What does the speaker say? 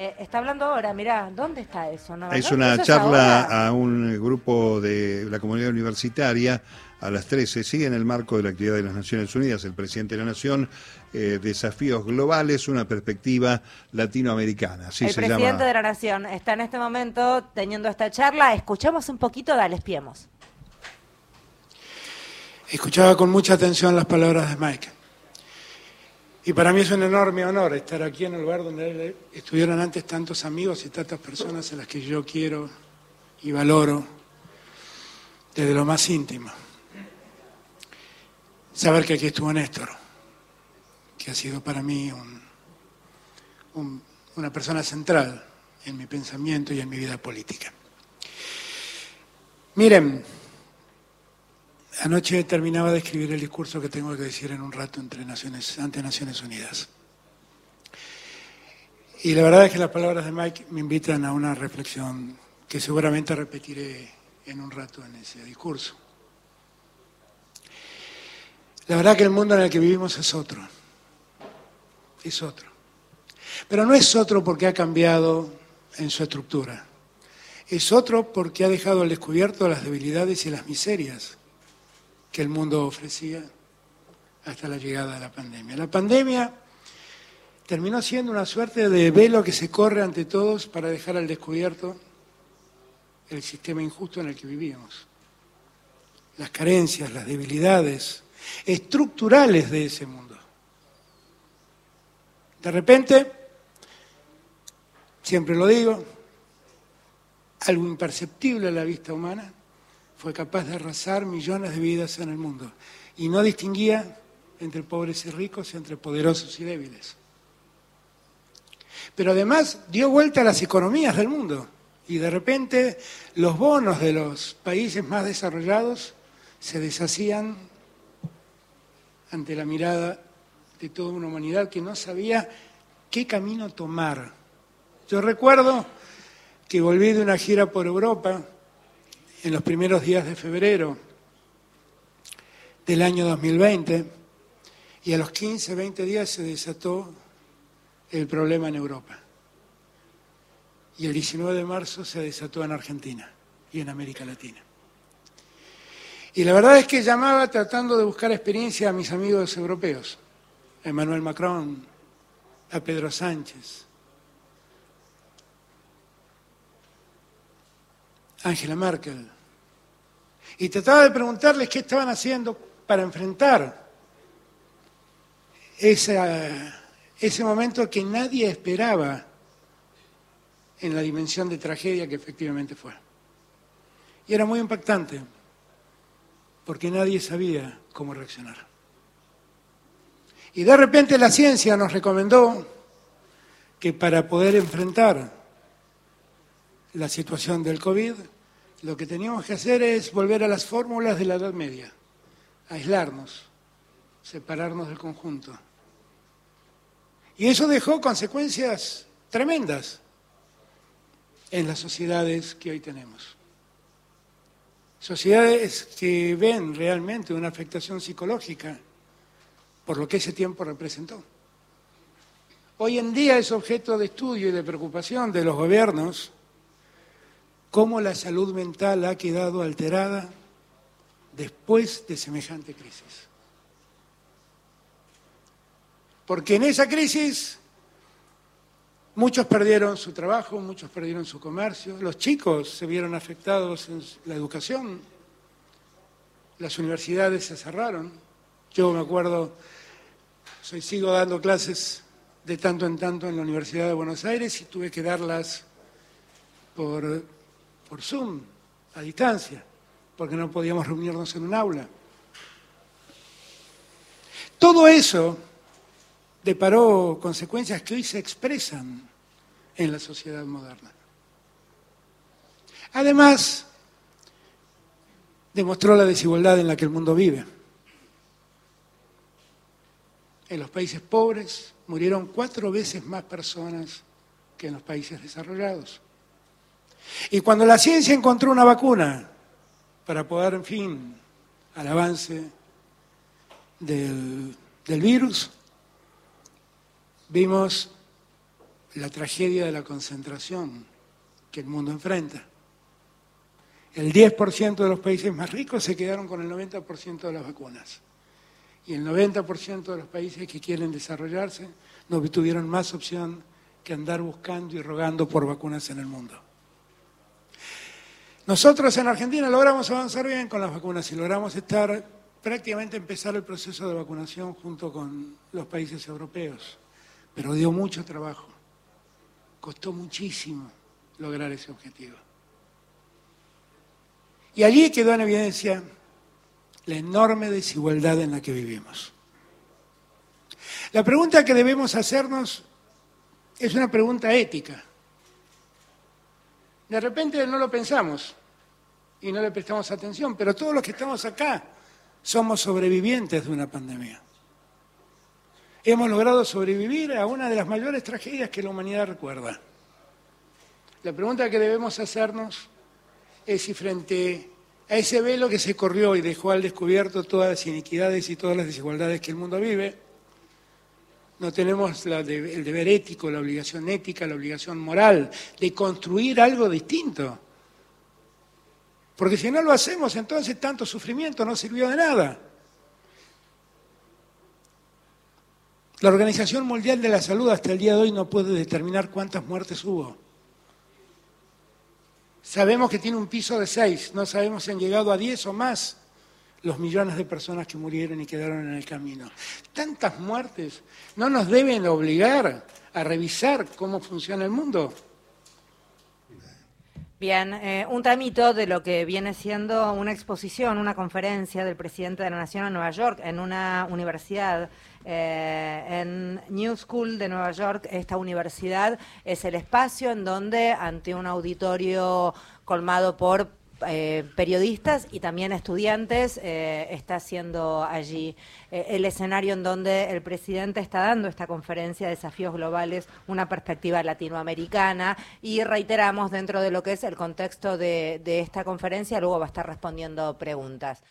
Eh, está hablando ahora, mirá, ¿dónde está eso? No, Es una ¿Eso es charla a un grupo de la comunidad universitaria a las 13. Sigue en el marco de la actividad de las Naciones Unidas, el presidente de la Nación, eh, Desafíos Globales, una perspectiva latinoamericana. Así el se presidente llama. de la Nación está en este momento teniendo esta charla. Escuchamos un poquito, dale, espiemos. Escuchaba con mucha atención las palabras de Mike. Y para mí es un enorme honor estar aquí en el lugar donde estuvieron antes tantos amigos y tantas personas a las que yo quiero y valoro desde lo más íntimo. Saber que aquí estuvo Néstor, que ha sido para mí un- una persona central en mi pensamiento y en mi vida política. Miren, Anoche terminaba de escribir el discurso que tengo que decir en un rato entre Naciones, ante Naciones Unidas. Y la verdad es que las palabras de Mike me invitan a una reflexión que seguramente repetiré en un rato en ese discurso. La verdad que el mundo en el que vivimos es otro. Es otro. Pero no es otro porque ha cambiado en su estructura. Es otro porque ha dejado al descubierto las debilidades y las miserias que el mundo ofrecía hasta la llegada de la pandemia. La pandemia terminó siendo una suerte de velo que se corre ante todos para dejar al descubierto el sistema injusto en el que vivíamos. Las carencias, las debilidades estructurales de ese mundo. De repente, siempre lo digo, algo imperceptible a la vista humana, fue capaz de arrasar millones de vidas en el mundo y no distinguía entre pobres y ricos, entre poderosos y débiles. Pero además dio vuelta a las economías del mundo y de repente los bonos de los países más desarrollados se deshacían ante la mirada de toda una humanidad que no sabía qué camino tomar. Yo recuerdo que volví de una gira por Europa en los primeros días de febrero del año 2020 y a los 15, 20 días se desató el problema en Europa. Y el 19 de marzo se desató en Argentina y en América Latina. Y la verdad es que llamaba tratando de buscar experiencia a mis amigos europeos, a Emmanuel Macron, a Pedro Sánchez, Angela Merkel. Y trataba de preguntarles qué estaban haciendo para enfrentar ese momento que nadie esperaba en la dimensión de tragedia que efectivamente fue. Y era muy impactante, porque nadie sabía cómo reaccionar. Y de repente la ciencia nos recomendó que para poder enfrentar la situación del COVID, lo que teníamos que hacer es volver a las fórmulas de la Edad Media, aislarnos, separarnos del conjunto. Y eso dejó consecuencias tremendas en las sociedades que hoy tenemos. Sociedades que ven realmente una afectación psicológica por lo que ese tiempo representó. Hoy en día es objeto de estudio y de preocupación de los gobiernos cómo la salud mental ha quedado alterada después de semejante crisis. Porque en esa crisis muchos perdieron su trabajo, muchos perdieron su comercio, los chicos se vieron afectados en la educación, las universidades se cerraron. Yo me acuerdo, soy, sigo dando clases de tanto en tanto en la Universidad de Buenos Aires y tuve que darlas por, por Zoom, a distancia, porque no podíamos reunirnos en un aula. Todo eso deparó consecuencias que hoy se expresan en la sociedad moderna. Además, demostró la desigualdad en la que el mundo vive. En los países pobres murieron cuatro veces más personas que en los países desarrollados. Y cuando la ciencia encontró una vacuna para poder, en fin, al avance del, del virus, vimos la tragedia de la concentración que el mundo enfrenta. El 10% de los países más ricos se quedaron con el 90% de las vacunas. Y el 90% de los países que quieren desarrollarse no tuvieron más opción que andar buscando y rogando por vacunas en el mundo. Nosotros en Argentina logramos avanzar bien con las vacunas y logramos estar prácticamente empezar el proceso de vacunación junto con los países europeos, pero dio mucho trabajo, costó muchísimo lograr ese objetivo. Y allí quedó en evidencia la enorme desigualdad en la que vivimos. La pregunta que debemos hacernos es una pregunta ética. De repente no lo pensamos y no le prestamos atención, pero todos los que estamos acá somos sobrevivientes de una pandemia. Hemos logrado sobrevivir a una de las mayores tragedias que la humanidad recuerda. La pregunta que debemos hacernos es si frente a ese velo que se corrió y dejó al descubierto todas las iniquidades y todas las desigualdades que el mundo vive, no tenemos el deber ético, la obligación ética, la obligación moral de construir algo distinto. Porque si no lo hacemos, entonces tanto sufrimiento no sirvió de nada. La Organización Mundial de la Salud hasta el día de hoy no puede determinar cuántas muertes hubo. Sabemos que tiene un piso de seis, no sabemos si han llegado a diez o más los millones de personas que murieron y quedaron en el camino. Tantas muertes no nos deben obligar a revisar cómo funciona el mundo. Bien, eh, un tramito de lo que viene siendo una exposición, una conferencia del presidente de la Nación en Nueva York, en una universidad, eh, en New School de Nueva York. Esta universidad es el espacio en donde, ante un auditorio colmado por eh, periodistas y también estudiantes eh, está siendo allí eh, el escenario en donde el presidente está dando esta conferencia de desafíos globales, una perspectiva latinoamericana y reiteramos dentro de lo que es el contexto de esta conferencia, luego va a estar respondiendo preguntas.